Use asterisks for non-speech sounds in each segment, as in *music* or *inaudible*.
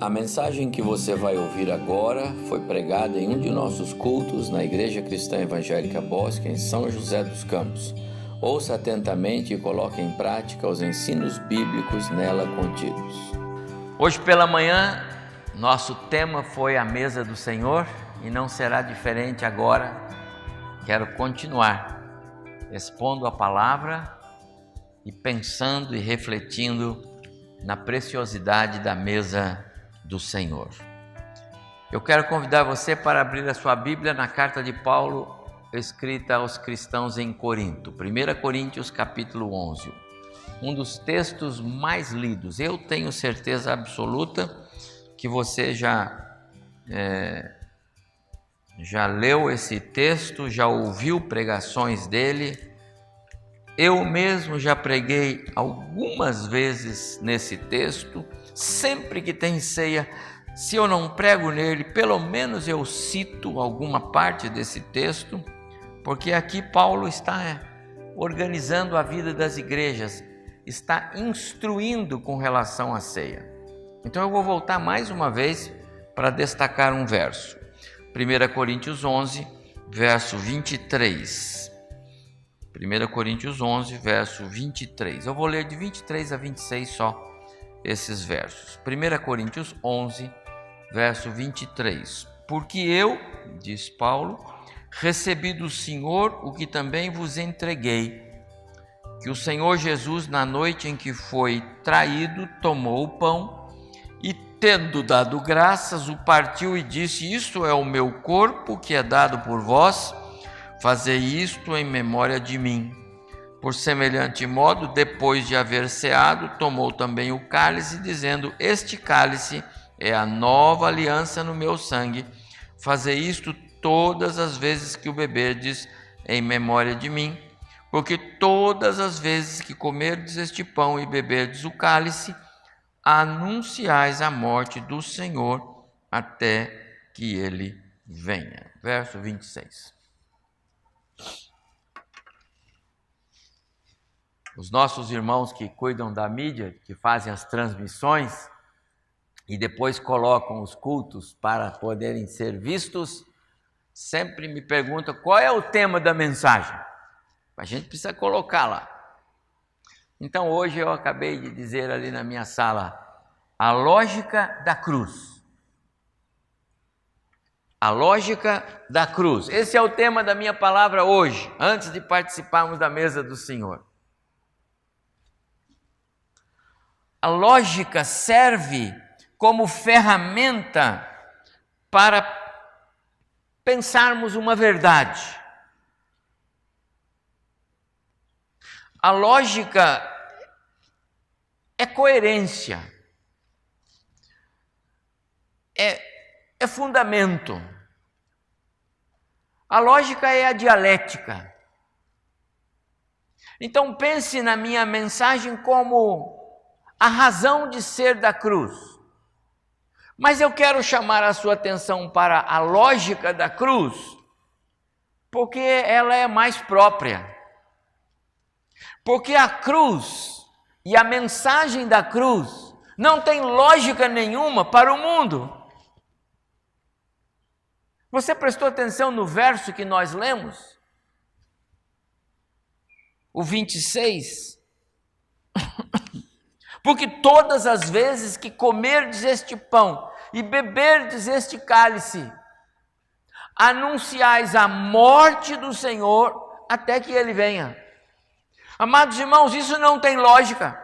A mensagem que você vai ouvir agora foi pregada em um de nossos cultos na Igreja Cristã Evangélica Bosque, em São José dos Campos. Ouça atentamente e coloque em prática os ensinos bíblicos nela contidos. Hoje pela manhã, nosso tema foi a mesa do Senhor e não será diferente agora. Quero continuar expondo a palavra e pensando e refletindo na preciosidade da mesa do Senhor. Eu quero convidar você para abrir a sua Bíblia na carta de Paulo escrita aos cristãos em Corinto, 1 Coríntios capítulo 11, um dos textos mais lidos. Eu tenho certeza absoluta que você já é, já leu esse texto, já ouviu pregações dele. Eu mesmo já preguei algumas vezes nesse texto Sempre que tem ceia, se eu não prego nele, pelo menos eu cito alguma parte desse texto, porque aqui Paulo está é, organizando a vida das igrejas, está instruindo com relação à ceia. Então eu vou voltar mais uma vez para destacar um verso. 1 Coríntios 11, verso 23. 1 Coríntios 11, verso 23. Eu vou ler de 23 a 26 só esses versos. 1 Coríntios 11, verso 23. Porque eu, diz Paulo, recebi do Senhor o que também vos entreguei, que o Senhor Jesus, na noite em que foi traído, tomou o pão e, tendo dado graças, o partiu e disse: Isto é o meu corpo que é dado por vós, fazei isto em memória de mim. Por semelhante modo, depois de haver ceado, tomou também o cálice, dizendo: Este cálice é a nova aliança no meu sangue. Fazei isto todas as vezes que o beberdes em memória de mim, porque todas as vezes que comerdes este pão e beberdes o cálice, anunciais a morte do Senhor até que ele venha. Verso 26. Os nossos irmãos que cuidam da mídia, que fazem as transmissões e depois colocam os cultos para poderem ser vistos, sempre me perguntam qual é o tema da mensagem. A gente precisa colocar lá. Então hoje eu acabei de dizer ali na minha sala a lógica da cruz. A lógica da cruz. Esse é o tema da minha palavra hoje, antes de participarmos da mesa do Senhor. A lógica serve como ferramenta para pensarmos uma verdade. A lógica é coerência, é, é fundamento. A lógica é a dialética. Então pense na minha mensagem como a razão de ser da cruz. Mas eu quero chamar a sua atenção para a lógica da cruz, porque ela é mais própria. Porque a cruz e a mensagem da cruz não tem lógica nenhuma para o mundo. Você prestou atenção no verso que nós lemos? O 26. Porque todas as vezes que comerdes este pão e beberdes este cálice, anunciais a morte do Senhor até que ele venha. Amados irmãos, isso não tem lógica.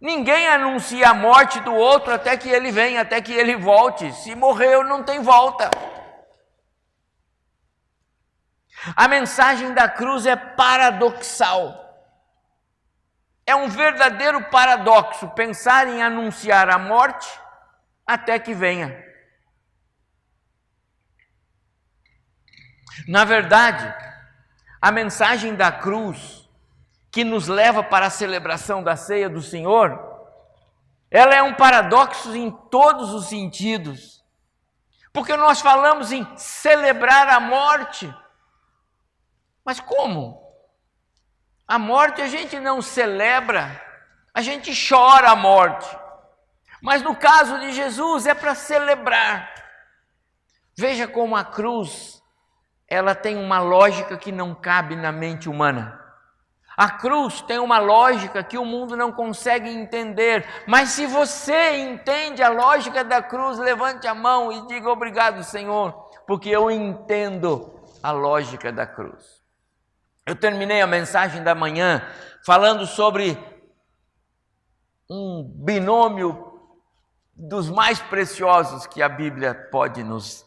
Ninguém anuncia a morte do outro até que ele venha, até que ele volte. Se morreu, não tem volta. A mensagem da cruz é paradoxal. É um verdadeiro paradoxo pensar em anunciar a morte até que venha. Na verdade, a mensagem da cruz, que nos leva para a celebração da ceia do Senhor, ela é um paradoxo em todos os sentidos. Porque nós falamos em celebrar a morte. Mas como? A morte a gente não celebra, a gente chora a morte. Mas no caso de Jesus é para celebrar. Veja como a cruz ela tem uma lógica que não cabe na mente humana. A cruz tem uma lógica que o mundo não consegue entender, mas se você entende a lógica da cruz, levante a mão e diga obrigado, Senhor, porque eu entendo a lógica da cruz. Eu terminei a mensagem da manhã falando sobre um binômio dos mais preciosos que a Bíblia pode nos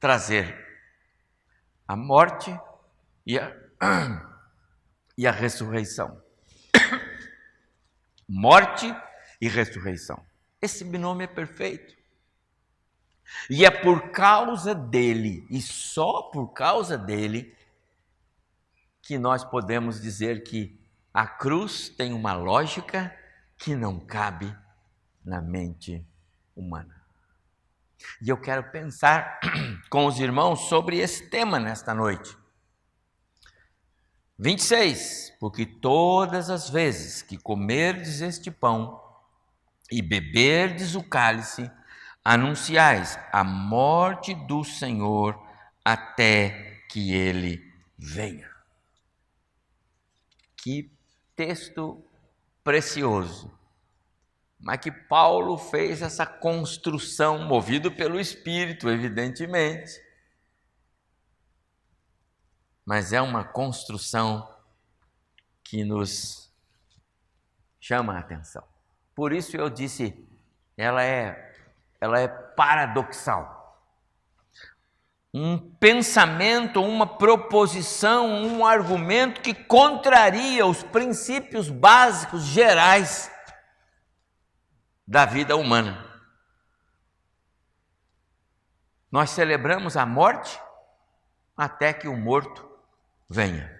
trazer: a morte e a *clears throat* e a ressurreição. *coughs* Morte e ressurreição. Esse binômio é perfeito. E é por causa dele, e só por causa dele, que nós podemos dizer que a cruz tem uma lógica que não cabe na mente humana. E eu quero pensar *clears throat* com os irmãos sobre esse tema nesta noite. 26. Porque todas as vezes que comerdes este pão e beberdes o cálice, anunciais a morte do Senhor até que ele venha. Que texto precioso. Mas que Paulo fez essa construção, movido pelo Espírito, evidentemente mas é uma construção que nos chama a atenção. Por isso eu disse, ela é, ela é paradoxal. Um pensamento, uma proposição, um argumento que contraria os princípios básicos gerais da vida humana. Nós celebramos a morte até que o morto venha.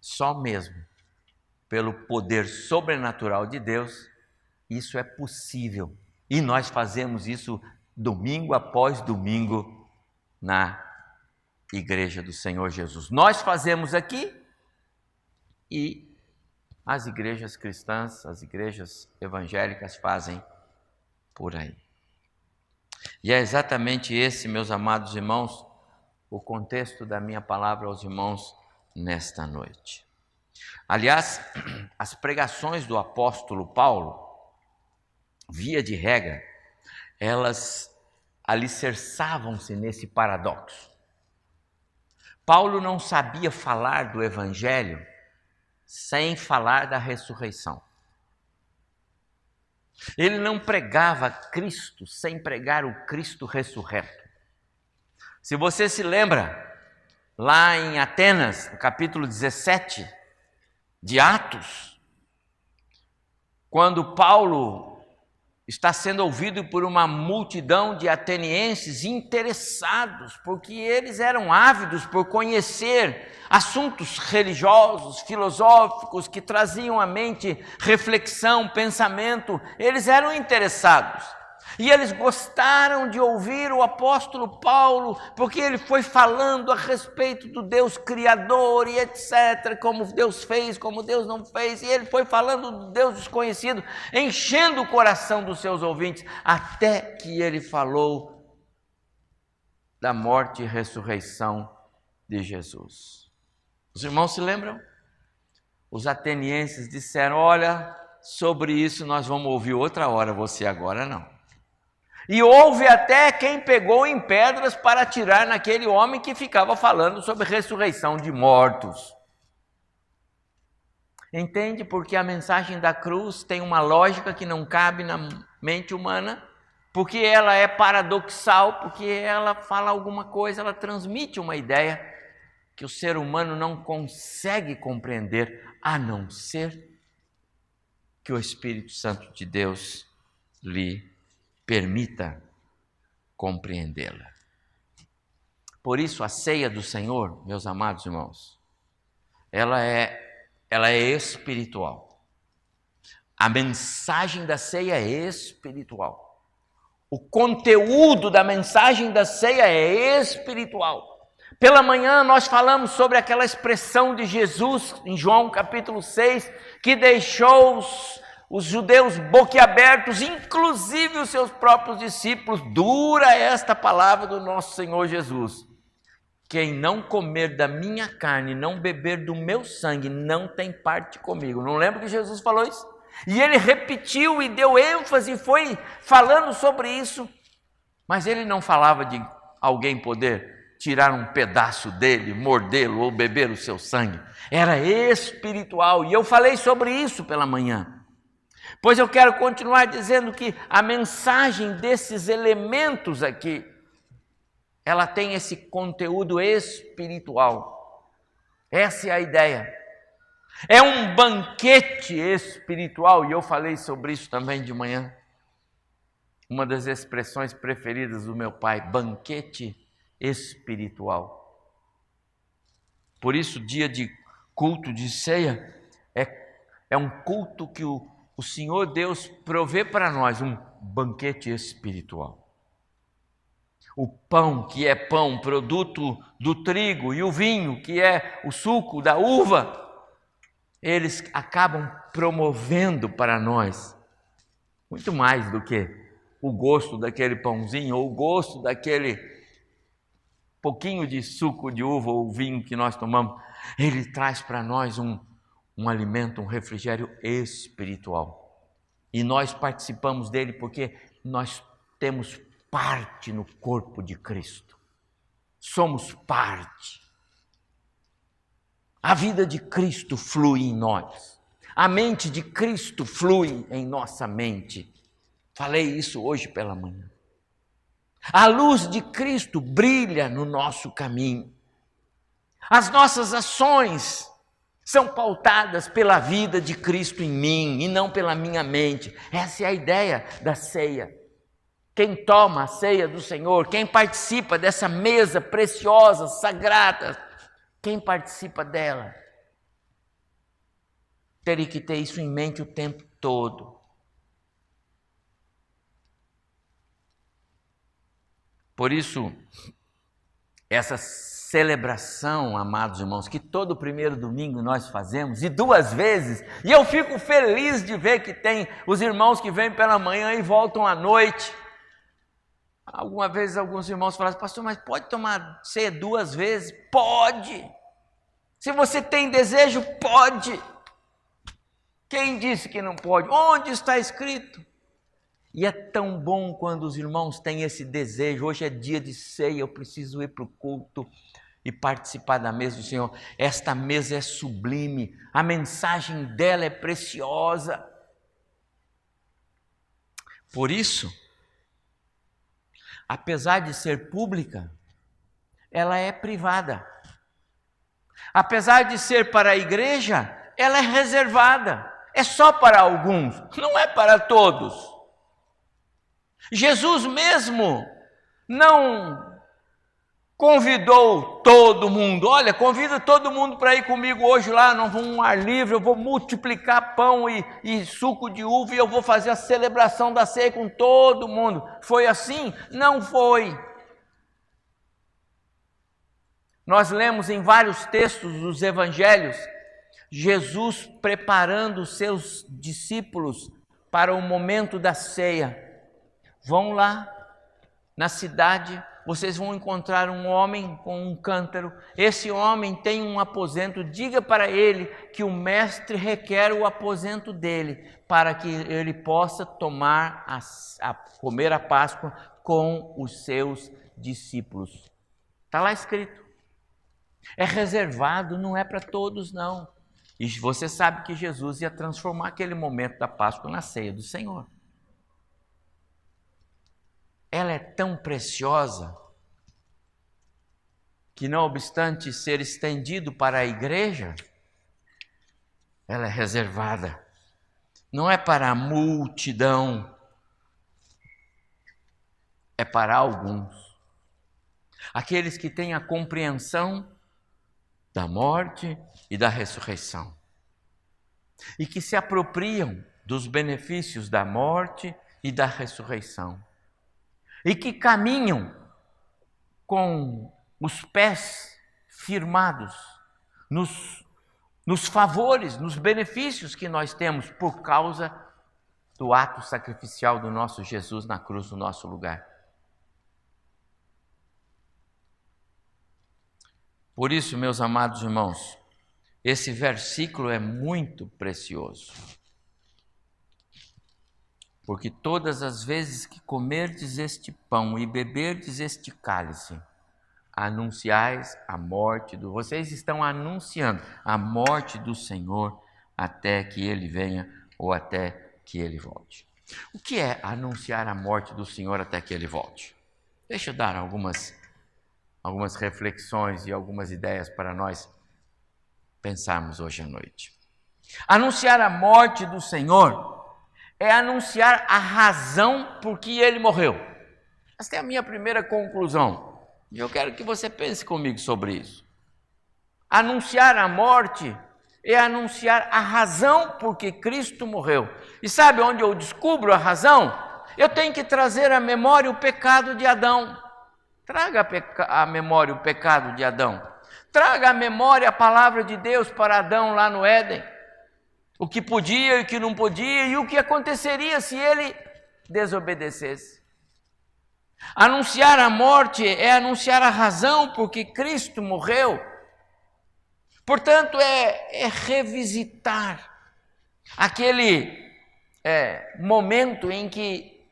Só mesmo pelo poder sobrenatural de Deus, isso é possível. E nós fazemos isso domingo após domingo na igreja do Senhor Jesus. Nós fazemos aqui e as igrejas cristãs, as igrejas evangélicas fazem por aí. E é exatamente esse, meus amados irmãos, o contexto da minha palavra aos irmãos nesta noite. Aliás, *clears throat* as pregações do apóstolo Paulo, via de regra, elas alicerçavam-se nesse paradoxo. Paulo não sabia falar do evangelho sem falar da ressurreição. Ele não pregava Cristo sem pregar o Cristo ressurreto. Se você se lembra, lá em Atenas, no capítulo 17 de Atos, quando Paulo está sendo ouvido por uma multidão de atenienses interessados, porque eles eram ávidos por conhecer assuntos religiosos, filosóficos, que traziam à mente reflexão, pensamento, eles eram interessados. E eles gostaram de ouvir o apóstolo Paulo, porque ele foi falando a respeito do Deus Criador e etc., como Deus fez, como Deus não fez, e ele foi falando do Deus desconhecido, enchendo o coração dos seus ouvintes, até que ele falou da morte e ressurreição de Jesus. Os irmãos se lembram? Os atenienses disseram: Olha, sobre isso nós vamos ouvir outra hora, você agora não. E houve até quem pegou em pedras para atirar naquele homem que ficava falando sobre ressurreição de mortos. Entende? Porque a mensagem da cruz tem uma lógica que não cabe na mente humana, porque ela é paradoxal, porque ela fala alguma coisa, ela transmite uma ideia que o ser humano não consegue compreender, a não ser que o Espírito Santo de Deus lhe permita compreendê-la. Por isso, a ceia do Senhor, meus amados irmãos, ela é, ela é espiritual. A mensagem da ceia é espiritual. O conteúdo da mensagem da ceia é espiritual. Pela manhã nós falamos sobre aquela expressão de Jesus em João capítulo 6, que deixou os, judeus boquiabertos, inclusive os seus próprios discípulos. Dura esta palavra do nosso Senhor Jesus. Quem não comer da minha carne, não beber do meu sangue, não tem parte comigo. Não lembra que Jesus falou isso? E ele repetiu e deu ênfase foi falando sobre isso. Mas ele não falava de alguém poder tirar um pedaço dele, mordê-lo ou beber o seu sangue. Era espiritual. E eu falei sobre isso pela manhã. Pois eu quero continuar dizendo que a mensagem desses elementos aqui, ela tem esse conteúdo espiritual. Essa é a ideia. É um banquete espiritual, e eu falei sobre isso também de manhã. Uma das expressões preferidas do meu pai, banquete espiritual. Por isso, dia de culto de ceia é, é um culto que o, o Senhor Deus provê para nós um banquete espiritual. O pão, que é pão, produto do trigo, e o vinho, que é o suco da uva, eles acabam promovendo para nós muito mais do que o gosto daquele pãozinho ou o gosto daquele pouquinho de suco de uva ou vinho que nós tomamos. Ele traz para nós um, um alimento, um refrigério espiritual. E nós participamos dele porque nós temos parte no corpo de Cristo. Somos parte. A vida de Cristo flui em nós. A mente de Cristo flui em nossa mente. Falei isso hoje pela manhã. A luz de Cristo brilha no nosso caminho. As nossas ações são pautadas pela vida de Cristo em mim e não pela minha mente. Essa é a ideia da ceia. Quem toma a ceia do Senhor, quem participa dessa mesa preciosa, sagrada, quem participa dela, teria que ter isso em mente o tempo todo. Por isso, essa celebração, amados irmãos, que todo primeiro domingo nós fazemos, e duas vezes, e eu fico feliz de ver que tem os irmãos que vêm pela manhã e voltam à noite. Alguma vez alguns irmãos falaram, pastor, mas pode tomar ceia duas vezes? Pode! Se você tem desejo, pode! Quem disse que não pode? Onde está escrito? E é tão bom quando os irmãos têm esse desejo. Hoje é dia de ceia, eu preciso ir para o culto participar da mesa do Senhor. Esta mesa é sublime, a mensagem dela é preciosa. Por isso, apesar de ser pública, ela é privada. Apesar de ser para a igreja, ela é reservada. É só para alguns, não é para todos. Jesus mesmo não convidou todo mundo. Olha, convida todo mundo para ir comigo hoje lá, vou um ar livre, eu vou multiplicar pão e, e, suco de uva e eu vou fazer a celebração da ceia com todo mundo. Foi assim? Não foi. Nós lemos em vários textos dos evangelhos Jesus preparando os seus discípulos para o momento da ceia. Vão lá na cidade, vocês vão encontrar um homem com um cântaro. Esse homem tem um aposento. Diga para ele que o mestre requer o aposento dele, para que ele possa tomar a, a comer a Páscoa com os seus discípulos. Está lá escrito. É reservado, não é para todos, não. E você sabe que Jesus ia transformar aquele momento da Páscoa na ceia do Senhor ela é tão preciosa que, não obstante ser estendido para a igreja, ela é reservada. Não é para a multidão, é para alguns. Aqueles que têm a compreensão da morte e da ressurreição. E que se apropriam dos benefícios da morte e da ressurreição e que caminham com os pés firmados nos, nos favores, nos benefícios que nós temos por causa do ato sacrificial do nosso Jesus na cruz no nosso lugar. Por isso, meus amados irmãos, esse versículo é muito precioso. Porque todas as vezes que comerdes este pão e beberdes este cálice, anunciais a morte do. Vocês estão anunciando a morte do Senhor até que ele venha ou até que ele volte. O que é anunciar a morte do Senhor até que ele volte? Deixa eu dar algumas algumas reflexões e algumas ideias para nós pensarmos hoje à noite. Anunciar a morte do Senhor é anunciar a razão por que ele morreu. Esta é a minha primeira conclusão. E eu quero que você pense comigo sobre isso. Anunciar a morte é anunciar a razão por que Cristo morreu. E sabe onde eu descubro a razão? Eu tenho que trazer à memória o pecado de Adão. Traga à memória o pecado de Adão. Traga à memória a palavra de Deus para Adão lá no Éden. O que podia e o que não podia e o que aconteceria se ele desobedecesse. Anunciar a morte é anunciar a razão por que Cristo morreu. Portanto, é, é revisitar aquele é, momento em que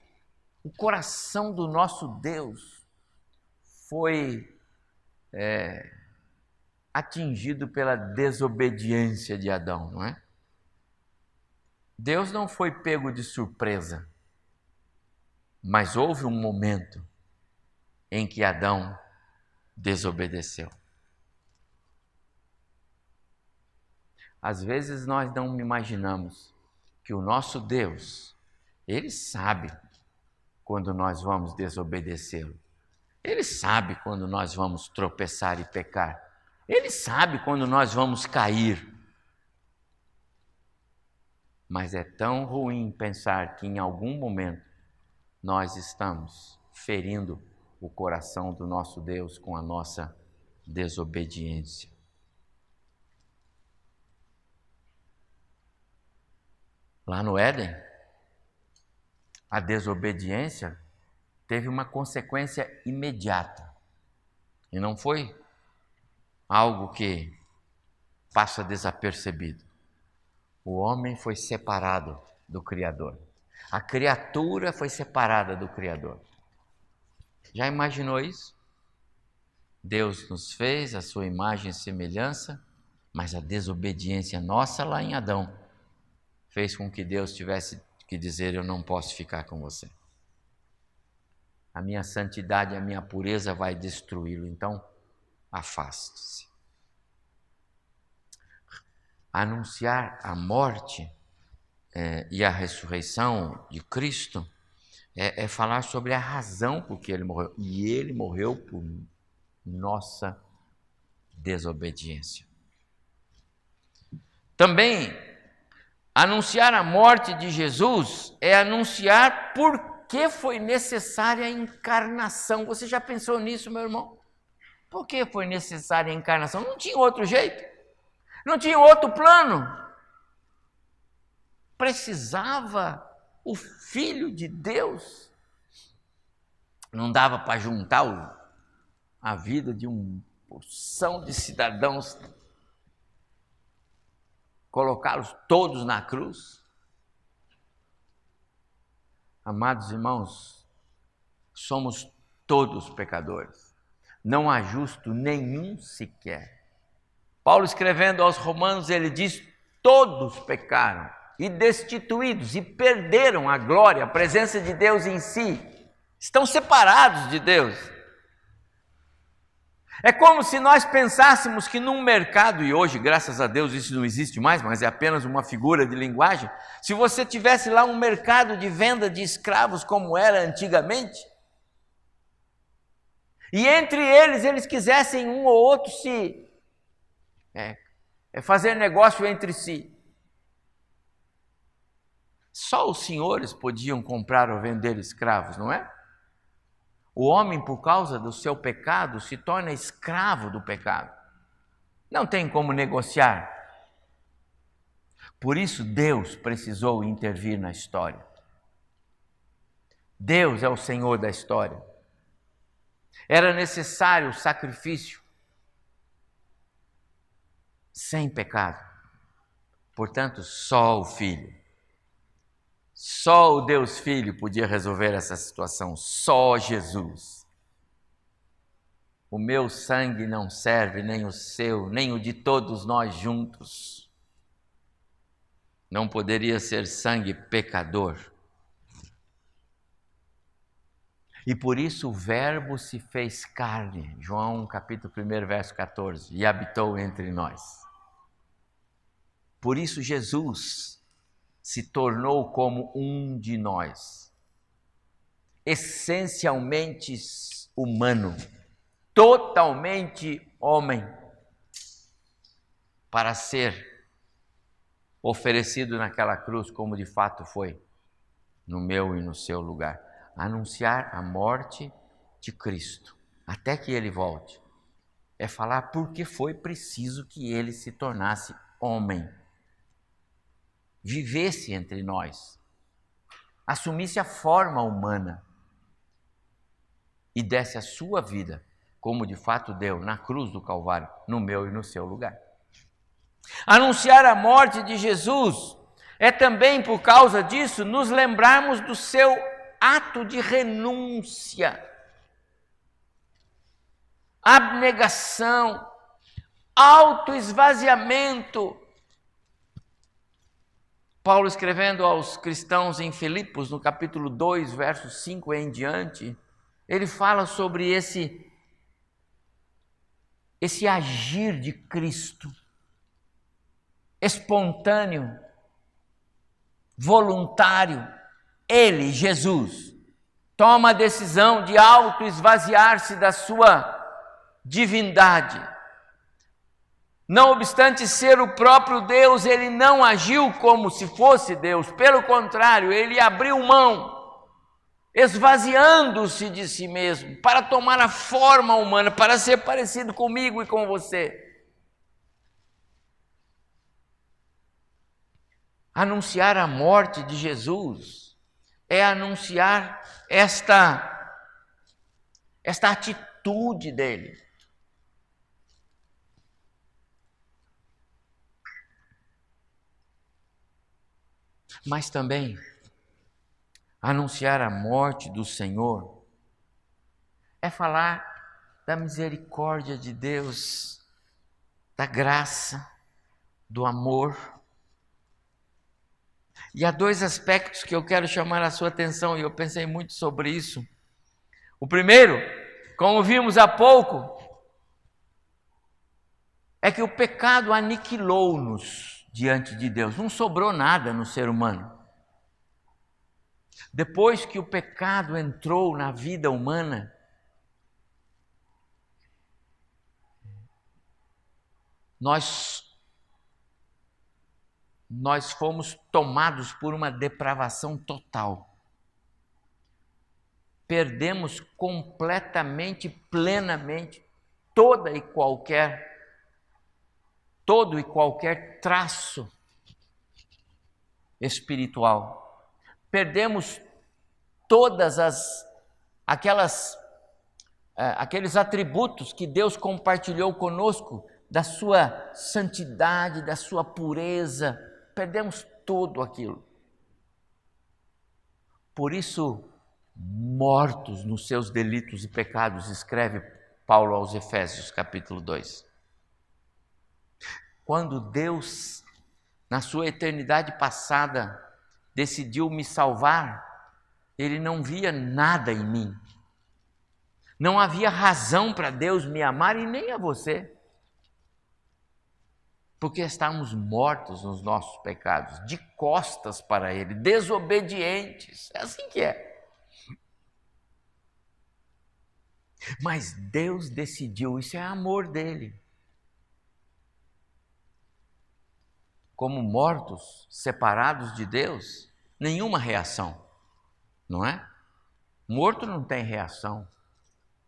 o coração do nosso Deus foi é, atingido pela desobediência de Adão, não é? Deus não foi pego de surpresa, mas houve um momento em que Adão desobedeceu. Às vezes nós não imaginamos que o nosso Deus, Ele sabe quando nós vamos desobedecê-lo. Ele sabe quando nós vamos tropeçar e pecar. Ele sabe quando nós vamos cair. Mas é tão ruim pensar que em algum momento nós estamos ferindo o coração do nosso Deus com a nossa desobediência. Lá no Éden, a desobediência teve uma consequência imediata. E não foi algo que passa desapercebido. O homem foi separado do Criador. A criatura foi separada do Criador. Já imaginou isso? Deus nos fez a sua imagem e semelhança, mas a desobediência nossa lá em Adão fez com que Deus tivesse que dizer: Eu não posso ficar com você a minha santidade, a minha pureza vai destruí-lo. Então, afaste-se. Anunciar a morte é, e a ressurreição de Cristo é, é falar sobre a razão por que ele morreu. E ele morreu por nossa desobediência. Também, anunciar a morte de Jesus é anunciar por que foi necessária a encarnação? Você já pensou nisso, meu irmão? Por que foi necessária a encarnação? Não tinha outro jeito, não tinha outro plano. Precisava o Filho de Deus. Não dava para juntar a vida de uma porção de cidadãos, colocá-los todos na cruz. Amados irmãos, somos todos pecadores. Não há justo nenhum sequer. Paulo escrevendo aos Romanos, ele diz: todos pecaram e destituídos e perderam a glória, a presença de Deus em si. Estão separados de Deus. É como se nós pensássemos que num mercado, e hoje, graças a Deus, isso não existe mais, mas é apenas uma figura de linguagem. Se você tivesse lá um mercado de venda de escravos como era antigamente, e entre eles eles quisessem um ou outro se é, é fazer negócio entre si. Só os senhores podiam comprar ou vender escravos, não é? O homem, por causa do seu pecado, se torna escravo do pecado. Não tem como negociar. Por isso, Deus precisou intervir na história. Deus é o Senhor da história. Era necessário o sacrifício sem pecado. Portanto, só o Filho, só o Deus Filho podia resolver essa situação, só Jesus. O meu sangue não serve, nem o seu, nem o de todos nós juntos. Não poderia ser sangue pecador. E por isso o Verbo se fez carne, João capítulo 1, verso 14, e habitou entre nós. Por isso Jesus se tornou como um de nós, essencialmente humano, totalmente homem, para ser oferecido naquela cruz, como de fato foi, no meu e no seu lugar. Anunciar a morte de Cristo, até que ele volte. É falar porque foi preciso que ele se tornasse homem vivesse entre nós, assumisse a forma humana e desse a sua vida, como de fato deu na cruz do Calvário, no meu e no seu lugar. Anunciar a morte de Jesus é também por causa disso nos lembrarmos do seu ato de renúncia, abnegação, autoesvaziamento Paulo escrevendo aos cristãos em Filipos, no capítulo 2, versos 5 em diante, ele fala sobre esse esse agir de Cristo espontâneo, voluntário. Ele, Jesus, toma a decisão de auto-esvaziar-se da sua divindade não obstante ser o próprio Deus, ele não agiu como se fosse Deus, pelo contrário, ele abriu mão, esvaziando-se de si mesmo, para tomar a forma humana, para ser parecido comigo e com você. Anunciar a morte de Jesus é anunciar esta esta atitude dele. Mas também anunciar a morte do Senhor é falar da misericórdia de Deus, da graça, do amor. E há dois aspectos que eu quero chamar a sua atenção, e eu pensei muito sobre isso. O primeiro, como vimos há pouco, é que o pecado aniquilou-nos diante de Deus. Não sobrou nada no ser humano. Depois que o pecado entrou na vida humana, nós nós fomos tomados por uma depravação total. Perdemos completamente, plenamente toda e qualquer todo e qualquer traço espiritual. Perdemos todas as aquelas uh, aqueles atributos que Deus compartilhou conosco da sua santidade, da sua pureza. Perdemos tudo aquilo. Por isso, mortos nos seus delitos e pecados, escreve Paulo aos Efésios, capítulo 2. Quando Deus, na sua eternidade passada, decidiu me salvar, Ele não via nada em mim. Não havia razão para Deus me amar e nem a você. Porque estávamos mortos nos nossos pecados, de costas para Ele, desobedientes. É assim que é. Mas Deus decidiu, isso é amor dele. Como mortos, separados de Deus, nenhuma reação, não é? Morto não tem reação.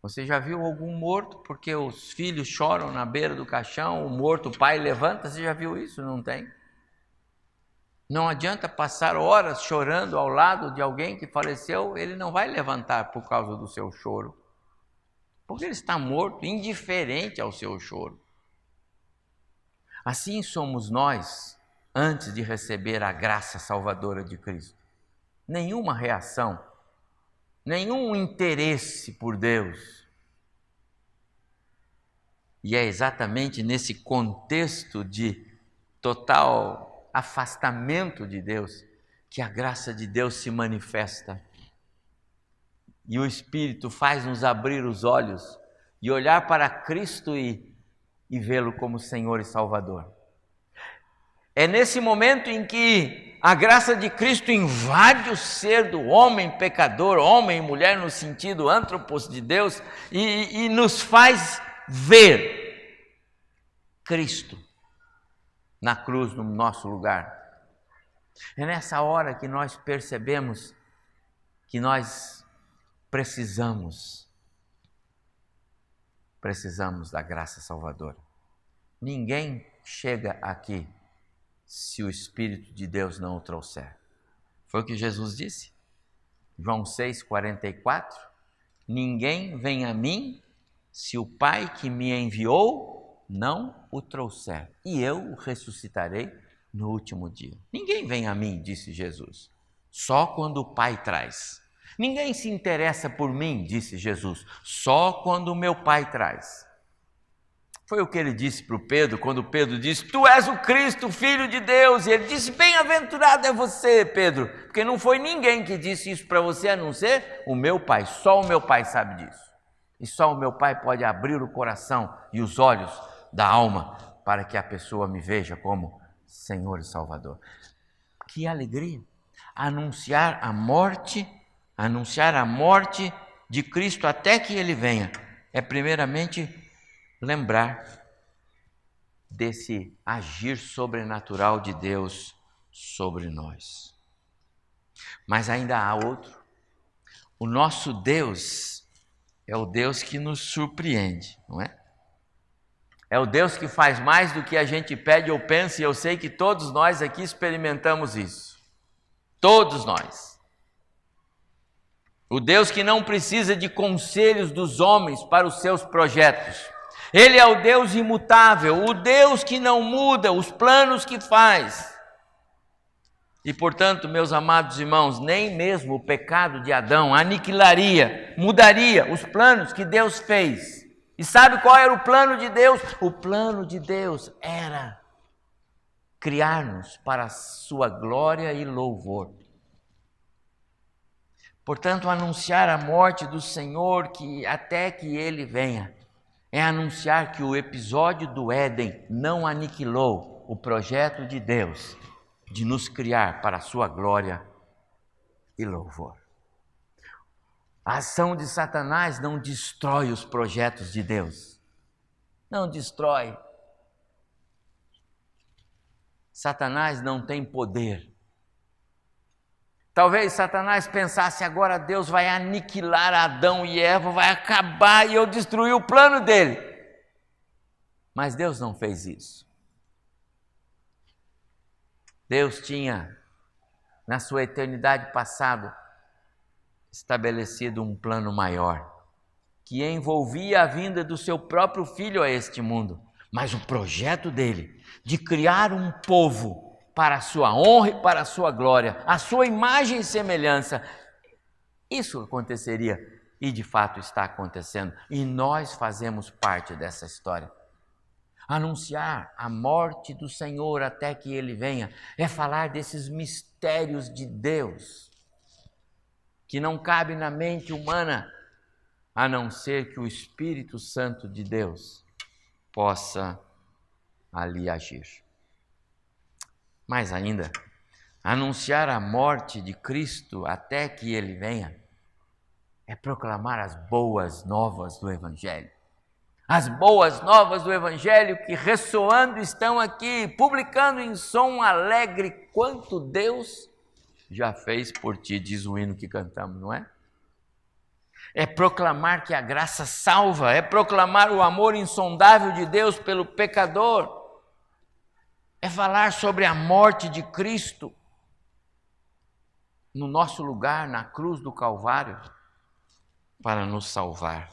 Você já viu algum morto porque os filhos choram na beira do caixão, o morto, o pai levanta? Você já viu isso? Não tem. Não adianta passar horas chorando ao lado de alguém que faleceu, ele não vai levantar por causa do seu choro. Porque ele está morto, indiferente ao seu choro. Assim somos nós antes de receber a graça salvadora de Cristo. Nenhuma reação, nenhum interesse por Deus. E é exatamente nesse contexto de total afastamento de Deus, que a graça de Deus se manifesta. E o Espírito faz nos abrir os olhos e olhar para Cristo e, e vê-lo como Senhor e Salvador. É nesse momento em que a graça de Cristo invade o ser do homem pecador, homem e mulher no sentido antropos de Deus, e, e nos faz ver Cristo na cruz no nosso lugar. É nessa hora que nós percebemos que nós precisamos, precisamos da graça salvadora. Ninguém chega aqui se o Espírito de Deus não o trouxer. Foi o que Jesus disse. João 6,44: Ninguém vem a mim se o Pai que me enviou não o trouxer, e eu o ressuscitarei no último dia. Ninguém vem a mim, disse Jesus, só quando o Pai traz. Ninguém se interessa por mim, disse Jesus, só quando o meu Pai traz. Foi o que ele disse para o Pedro, quando Pedro disse: Tu és o Cristo, filho de Deus. E ele disse: Bem-aventurado é você, Pedro, porque não foi ninguém que disse isso para você a não ser o meu Pai. Só o meu Pai sabe disso. E só o meu Pai pode abrir o coração e os olhos da alma para que a pessoa me veja como Senhor e Salvador. Que alegria! Anunciar a morte, anunciar a morte de Cristo até que ele venha, é primeiramente lembrar desse agir sobrenatural de Deus sobre nós. Mas ainda há outro. O nosso Deus é o Deus que nos surpreende, não é? É o Deus que faz mais do que a gente pede ou pensa, e eu sei que todos nós aqui experimentamos isso. Todos nós. O Deus que não precisa de conselhos dos homens para os seus projetos. Ele é o Deus imutável, o Deus que não muda os planos que faz. E portanto, meus amados irmãos, nem mesmo o pecado de Adão aniquilaria, mudaria os planos que Deus fez e sabe qual era o plano de Deus? O plano de Deus era criar-nos para a sua glória e louvor. Portanto, anunciar a morte do Senhor que até que ele venha é anunciar que o episódio do Éden não aniquilou o projeto de Deus de nos criar para a sua glória e louvor. A ação de Satanás não destrói os projetos de Deus. Não destrói. Satanás não tem poder. Talvez Satanás pensasse agora Deus vai aniquilar Adão e Eva, vai acabar e eu destruir o plano dele. Mas Deus não fez isso. Deus tinha, na sua eternidade passada, estabelecido um plano maior, que envolvia a vinda do seu próprio filho a este mundo, mas o projeto dele de criar um povo para a sua honra e para a sua glória, a sua imagem e semelhança. Isso aconteceria e de fato está acontecendo, e nós fazemos parte dessa história. Anunciar a morte do Senhor até que ele venha é falar desses mistérios de Deus que não cabe na mente humana, a não ser que o Espírito Santo de Deus possa ali agir. Mais ainda, anunciar a morte de Cristo até que ele venha é proclamar as boas novas do Evangelho. As boas novas do Evangelho que ressoando estão aqui, publicando em som alegre quanto Deus já fez por ti, diz o hino que cantamos, não é? É proclamar que a graça salva, é proclamar o amor insondável de Deus pelo pecador, é falar sobre a morte de Cristo no nosso lugar na cruz do Calvário para nos salvar.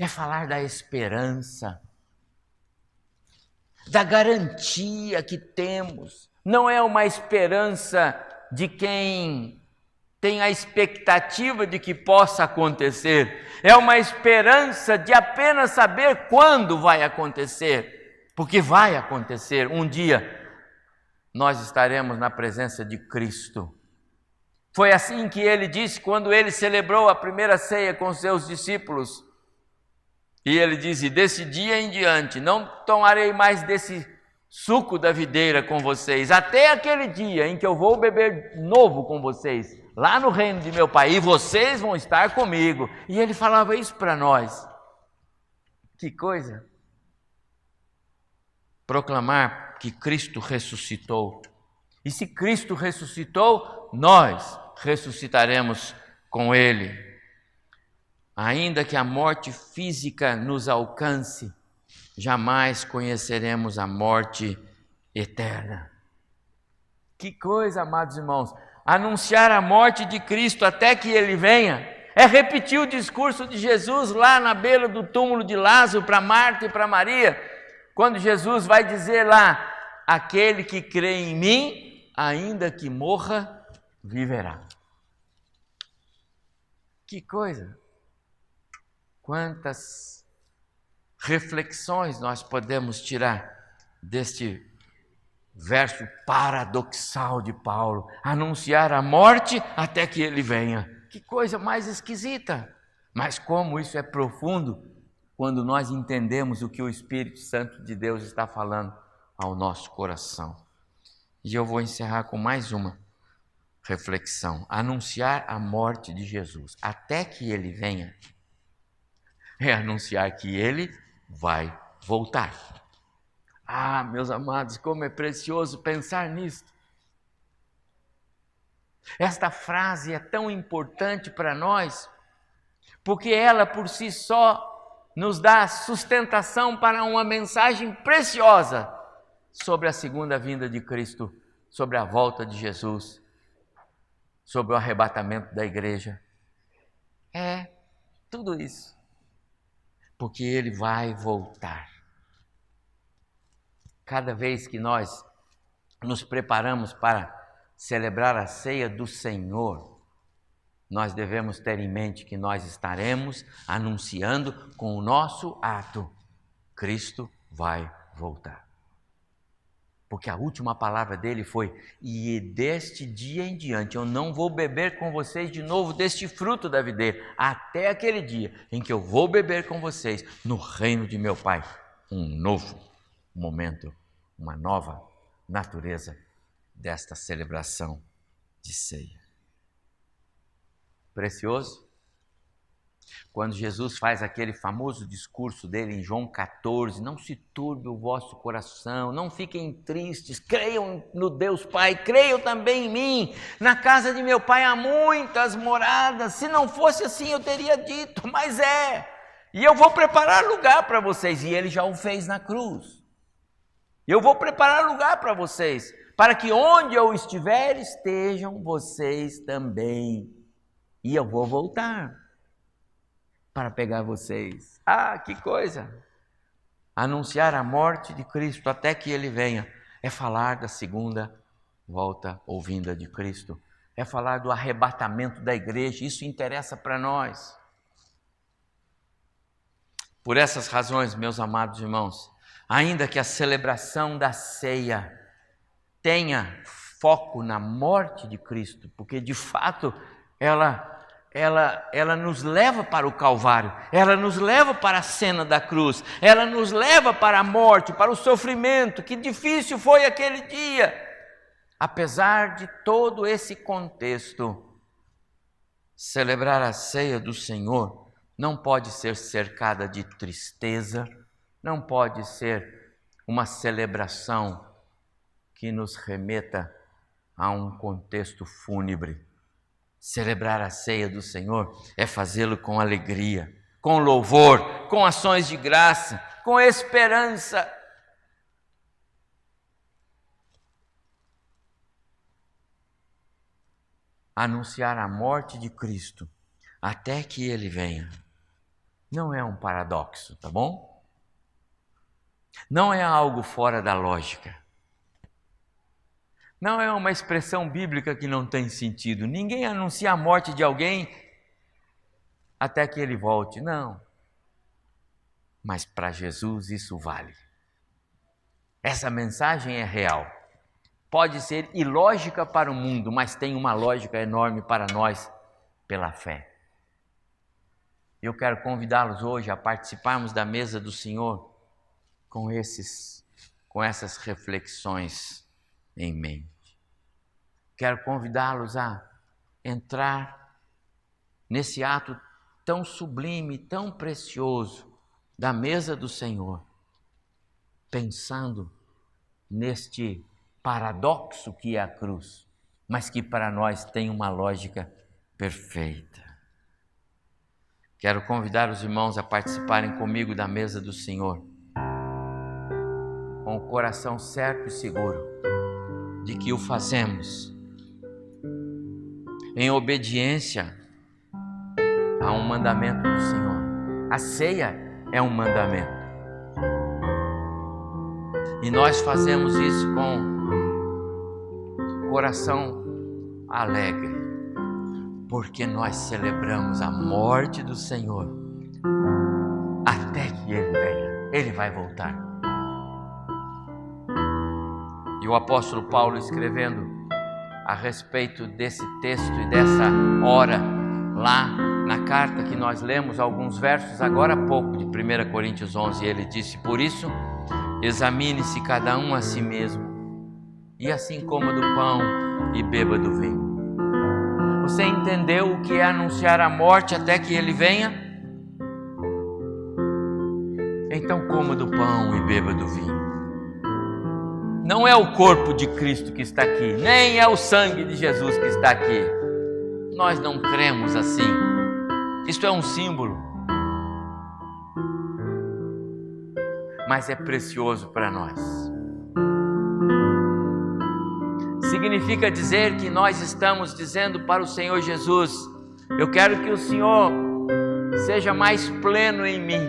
É falar da esperança, da garantia que temos. Não é uma esperança de quem tem a expectativa de que possa acontecer, é uma esperança de apenas saber quando vai acontecer, porque vai acontecer um dia. Nós estaremos na presença de Cristo. Foi assim que ele disse quando ele celebrou a primeira ceia com seus discípulos. E ele disse: Desse dia em diante, não tomarei mais desse suco da videira com vocês, até aquele dia em que eu vou beber novo com vocês lá no reino de meu pai, e vocês vão estar comigo. E ele falava isso para nós. Que coisa! Proclamar que Cristo ressuscitou. E se Cristo ressuscitou, nós ressuscitaremos com Ele. Ainda que a morte física nos alcance, jamais conheceremos a morte eterna. Que coisa, amados irmãos! anunciar a morte de Cristo até que ele venha, é repetir o discurso de Jesus lá na beira do túmulo de Lázaro para Marta e para Maria, quando Jesus vai dizer lá: aquele que crê em mim, ainda que morra, viverá. Que coisa! Quantas reflexões nós podemos tirar deste verso paradoxal de Paulo: anunciar a morte até que ele venha. Que coisa mais esquisita! Mas como isso é profundo quando nós entendemos o que o Espírito Santo de Deus está falando ao nosso coração. E eu vou encerrar com mais uma reflexão: anunciar a morte de Jesus até que ele venha é anunciar que ele vai voltar. Ah, meus amados, como é precioso pensar nisto. Esta frase é tão importante para nós, porque ela por si só nos dá sustentação para uma mensagem preciosa sobre a segunda vinda de Cristo, sobre a volta de Jesus, sobre o arrebatamento da igreja. É tudo isso, porque ele vai voltar. Cada vez que nós nos preparamos para celebrar a ceia do Senhor, nós devemos ter em mente que nós estaremos anunciando com o nosso ato: Cristo vai voltar. Porque a última palavra dele foi: E deste dia em diante eu não vou beber com vocês de novo deste fruto da videira, até aquele dia em que eu vou beber com vocês no reino de meu Pai um novo momento, uma nova natureza desta celebração de ceia. Precioso? Quando Jesus faz aquele famoso discurso dele em João 14, não se turbe o vosso coração, não fiquem tristes, creiam no Deus Pai, creiam também em mim. Na casa de meu Pai há muitas moradas, se não fosse assim eu teria dito, mas é. E eu vou preparar lugar para vocês, e ele já o fez na cruz. Eu vou preparar lugar para vocês, para que onde eu estiver estejam vocês também. E eu vou voltar para pegar vocês. Ah, que coisa! Anunciar a morte de Cristo até que ele venha é falar da segunda volta ou vinda de Cristo. É falar do arrebatamento da igreja. Isso interessa para nós. Por essas razões, meus amados irmãos, ainda que a celebração da ceia tenha foco na morte de Cristo, porque de fato ela ela, ela nos leva para o Calvário, ela nos leva para a cena da cruz, ela nos leva para a morte, para o sofrimento, que difícil foi aquele dia. Apesar de todo esse contexto, celebrar a ceia do Senhor não pode ser cercada de tristeza, não pode ser uma celebração que nos remeta a um contexto fúnebre. Celebrar a ceia do Senhor é fazê-lo com alegria, com louvor, com ações de graça, com esperança. anunciar a morte de Cristo até que ele venha. Não é um paradoxo, tá bom? Não é algo fora da lógica. Não é uma expressão bíblica que não tem sentido. Ninguém anuncia a morte de alguém até que ele volte. Não. Mas para Jesus isso vale. Essa mensagem é real. Pode ser ilógica para o mundo, mas tem uma lógica enorme para nós pela fé. Eu quero convidá-los hoje a participarmos da mesa do Senhor com esses com essas reflexões em mente. Quero convidá-los a entrar nesse ato tão sublime, tão precioso da mesa do Senhor, pensando neste paradoxo que é a cruz, mas que para nós tem uma lógica perfeita. Quero convidar os irmãos a participarem comigo da mesa do Senhor, com o coração certo e seguro de que o fazemos em obediência a um mandamento do Senhor. A ceia é um mandamento. E nós fazemos isso com coração alegre, porque nós celebramos a morte do Senhor até que Ele venha. Ele vai voltar. E o apóstolo Paulo escrevendo a respeito desse texto e dessa hora lá na carta que nós lemos alguns versos agora há pouco de 1 Coríntios 11, ele disse: Por isso, examine-se cada um a si mesmo, e assim coma do pão e beba do vinho. Você entendeu o que é anunciar a morte até que ele venha? Então coma do pão e beba do vinho. Não é o corpo de Cristo que está aqui, nem é o sangue de Jesus que está aqui. Nós não cremos assim. Isto é um símbolo. Mas é precioso para nós. Significa dizer que nós estamos dizendo para o Senhor Jesus: Eu quero que o Senhor seja mais pleno em mim.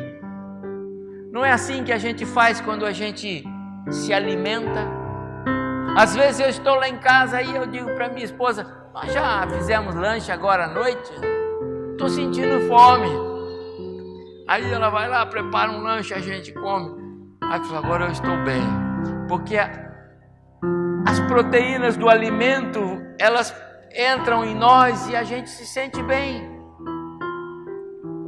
Não é assim que a gente faz quando a gente se alimenta. Às vezes eu estou lá em casa e eu digo para minha esposa: Nós já fizemos lanche agora à noite, estou sentindo fome. Aí ela vai lá, prepara um lanche, a gente come. Aí agora eu estou bem. Porque as proteínas do alimento, elas entram em nós e a gente se sente bem.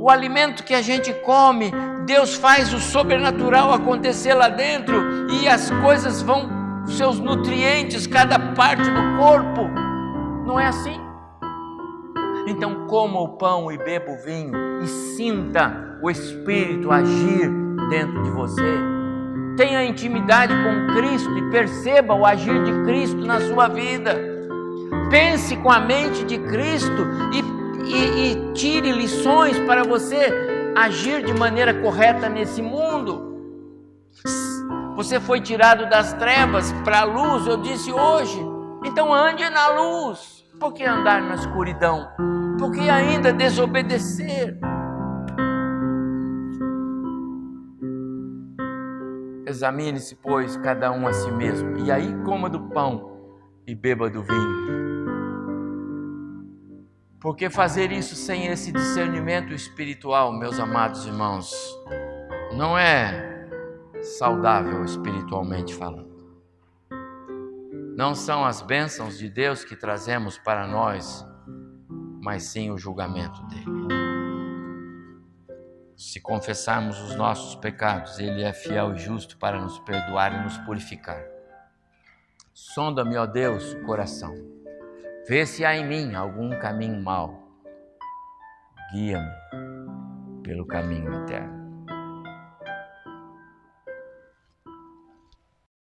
O alimento que a gente come, Deus faz o sobrenatural acontecer lá dentro e as coisas vão, seus nutrientes, cada parte do corpo. Não é assim? Então, coma o pão e beba o vinho e sinta o Espírito agir dentro de você. Tenha intimidade com Cristo e perceba o agir de Cristo na sua vida. Pense com a mente de Cristo e e, e tire lições para você agir de maneira correta nesse mundo. Você foi tirado das trevas para a luz, eu disse hoje. Então ande na luz. Por que andar na escuridão? Por que ainda desobedecer? Examine-se, pois, cada um a si mesmo, e aí coma do pão e beba do vinho. Porque fazer isso sem esse discernimento espiritual, meus amados irmãos, não é saudável espiritualmente falando. Não são as bênçãos de Deus que trazemos para nós, mas sim o julgamento dele. Se confessarmos os nossos pecados, Ele é fiel e justo para nos perdoar e nos purificar. Sonda-me, ó Deus, o coração Vê se há em mim algum caminho mau. Guia-me pelo caminho eterno.